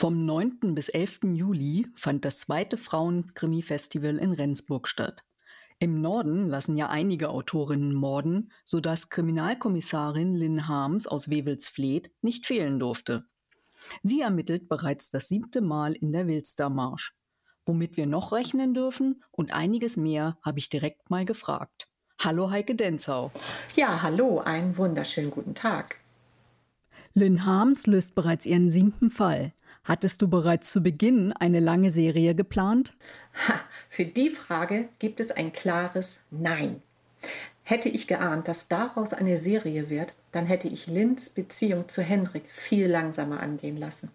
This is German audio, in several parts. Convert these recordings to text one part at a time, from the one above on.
Vom 9. bis 11. Juli fand das zweite Frauen-Krimi-Festival in Rendsburg statt. Im Norden lassen ja einige Autorinnen morden, sodass Kriminalkommissarin Lynn Harms aus Wewelsfleth nicht fehlen durfte. Sie ermittelt bereits das siebte Mal in der Wilstermarsch. Womit wir noch rechnen dürfen und einiges mehr habe ich direkt mal gefragt. Hallo Heike Denzau. Ja, hallo, einen wunderschönen guten Tag. Lynn Harms löst bereits ihren siebten Fall. Hattest du bereits zu Beginn eine lange Serie geplant? Ha, für die Frage gibt es ein klares Nein. Hätte ich geahnt, dass daraus eine Serie wird, dann hätte ich Lins Beziehung zu Henrik viel langsamer angehen lassen.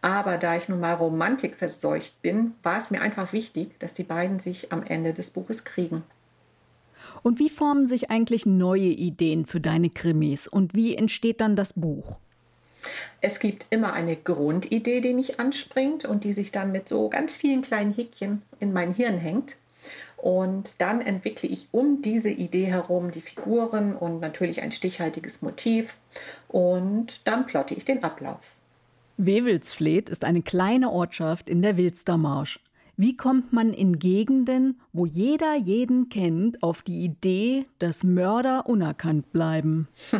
Aber da ich nun mal romantikverseucht bin, war es mir einfach wichtig, dass die beiden sich am Ende des Buches kriegen. Und wie formen sich eigentlich neue Ideen für deine Krimis und wie entsteht dann das Buch? Es gibt immer eine Grundidee, die mich anspringt und die sich dann mit so ganz vielen kleinen Häkchen in mein Hirn hängt. Und dann entwickle ich um diese Idee herum die Figuren und natürlich ein stichhaltiges Motiv. Und dann plotte ich den Ablauf. Wewelsfleth ist eine kleine Ortschaft in der Wilstermarsch. Wie kommt man in Gegenden, wo jeder jeden kennt, auf die Idee, dass Mörder unerkannt bleiben?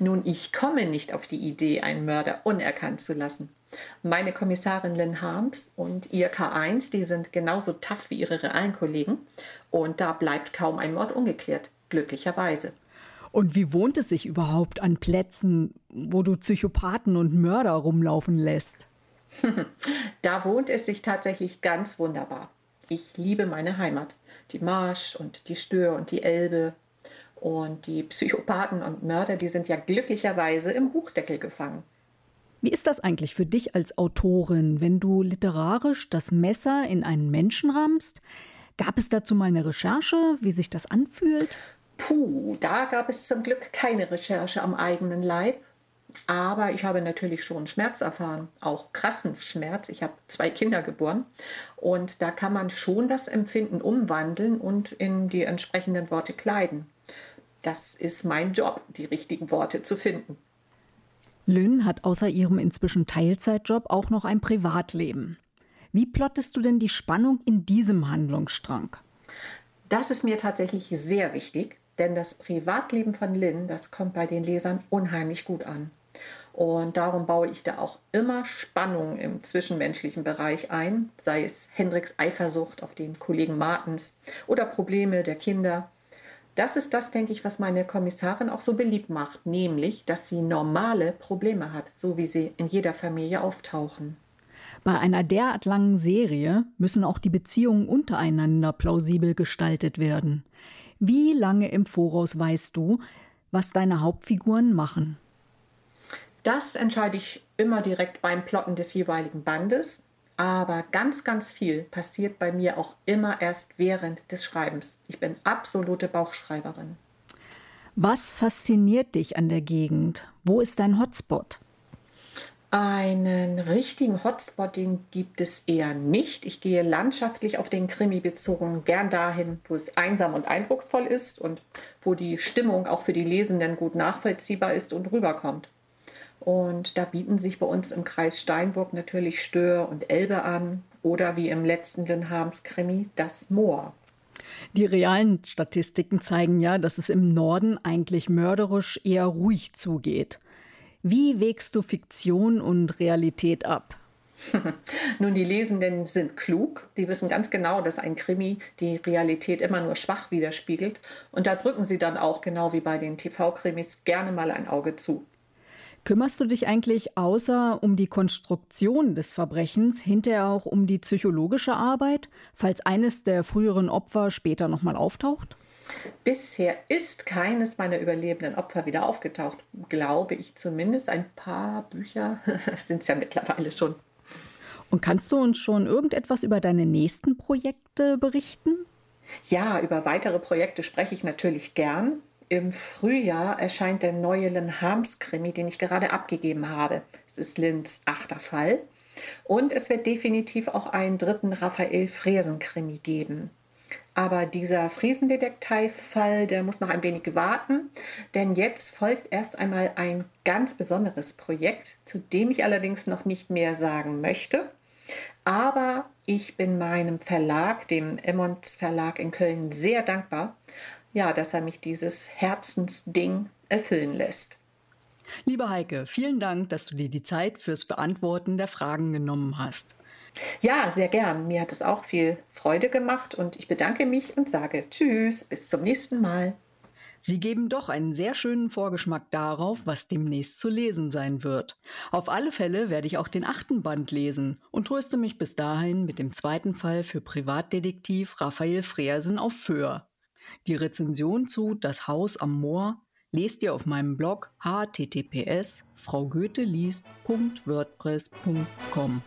Nun, ich komme nicht auf die Idee, einen Mörder unerkannt zu lassen. Meine Kommissarin Lynn Harms und ihr K1, die sind genauso tough wie ihre realen Kollegen. Und da bleibt kaum ein Mord ungeklärt, glücklicherweise. Und wie wohnt es sich überhaupt an Plätzen, wo du Psychopathen und Mörder rumlaufen lässt? da wohnt es sich tatsächlich ganz wunderbar. Ich liebe meine Heimat. Die Marsch und die Stör und die Elbe. Und die Psychopathen und Mörder, die sind ja glücklicherweise im Buchdeckel gefangen. Wie ist das eigentlich für dich als Autorin, wenn du literarisch das Messer in einen Menschen rammst? Gab es dazu mal eine Recherche, wie sich das anfühlt? Puh, da gab es zum Glück keine Recherche am eigenen Leib. Aber ich habe natürlich schon Schmerz erfahren, auch krassen Schmerz. Ich habe zwei Kinder geboren und da kann man schon das Empfinden umwandeln und in die entsprechenden Worte kleiden. Das ist mein Job, die richtigen Worte zu finden. Lynn hat außer ihrem inzwischen Teilzeitjob auch noch ein Privatleben. Wie plottest du denn die Spannung in diesem Handlungsstrang? Das ist mir tatsächlich sehr wichtig, denn das Privatleben von Lynn, das kommt bei den Lesern unheimlich gut an. Und darum baue ich da auch immer Spannung im zwischenmenschlichen Bereich ein, sei es Hendriks Eifersucht auf den Kollegen Martens oder Probleme der Kinder. Das ist das, denke ich, was meine Kommissarin auch so beliebt macht, nämlich, dass sie normale Probleme hat, so wie sie in jeder Familie auftauchen. Bei einer derart langen Serie müssen auch die Beziehungen untereinander plausibel gestaltet werden. Wie lange im Voraus weißt du, was deine Hauptfiguren machen? Das entscheide ich immer direkt beim Plotten des jeweiligen Bandes. Aber ganz, ganz viel passiert bei mir auch immer erst während des Schreibens. Ich bin absolute Bauchschreiberin. Was fasziniert dich an der Gegend? Wo ist dein Hotspot? Einen richtigen Hotspot, den gibt es eher nicht. Ich gehe landschaftlich auf den Krimi bezogen gern dahin, wo es einsam und eindrucksvoll ist und wo die Stimmung auch für die Lesenden gut nachvollziehbar ist und rüberkommt. Und da bieten sich bei uns im Kreis Steinburg natürlich Stör und Elbe an oder wie im letzten Linharms Krimi das Moor. Die realen Statistiken zeigen ja, dass es im Norden eigentlich mörderisch eher ruhig zugeht. Wie wägst du Fiktion und Realität ab? Nun, die Lesenden sind klug. Die wissen ganz genau, dass ein Krimi die Realität immer nur schwach widerspiegelt. Und da drücken sie dann auch, genau wie bei den TV-Krimis, gerne mal ein Auge zu. Kümmerst du dich eigentlich außer um die Konstruktion des Verbrechens hinterher auch um die psychologische Arbeit, falls eines der früheren Opfer später nochmal auftaucht? Bisher ist keines meiner überlebenden Opfer wieder aufgetaucht, glaube ich zumindest. Ein paar Bücher sind es ja mittlerweile schon. Und kannst du uns schon irgendetwas über deine nächsten Projekte berichten? Ja, über weitere Projekte spreche ich natürlich gern. Im Frühjahr erscheint der neue Lynn Harms Krimi, den ich gerade abgegeben habe. Es ist Lynns achter Fall. Und es wird definitiv auch einen dritten Raphael Fresen Krimi geben. Aber dieser Friesendetektei-Fall, der muss noch ein wenig warten, denn jetzt folgt erst einmal ein ganz besonderes Projekt, zu dem ich allerdings noch nicht mehr sagen möchte. Aber ich bin meinem Verlag, dem Emmons Verlag in Köln, sehr dankbar, ja, dass er mich dieses Herzensding erfüllen lässt. Liebe Heike, vielen Dank, dass du dir die Zeit fürs Beantworten der Fragen genommen hast. Ja, sehr gern. Mir hat es auch viel Freude gemacht und ich bedanke mich und sage Tschüss, bis zum nächsten Mal. Sie geben doch einen sehr schönen Vorgeschmack darauf, was demnächst zu lesen sein wird. Auf alle Fälle werde ich auch den achten Band lesen und tröste mich bis dahin mit dem zweiten Fall für Privatdetektiv Raphael Freersen auf Föhr. Die Rezension zu Das Haus am Moor lest ihr auf meinem Blog https fraugoetheliest.wordpress.com.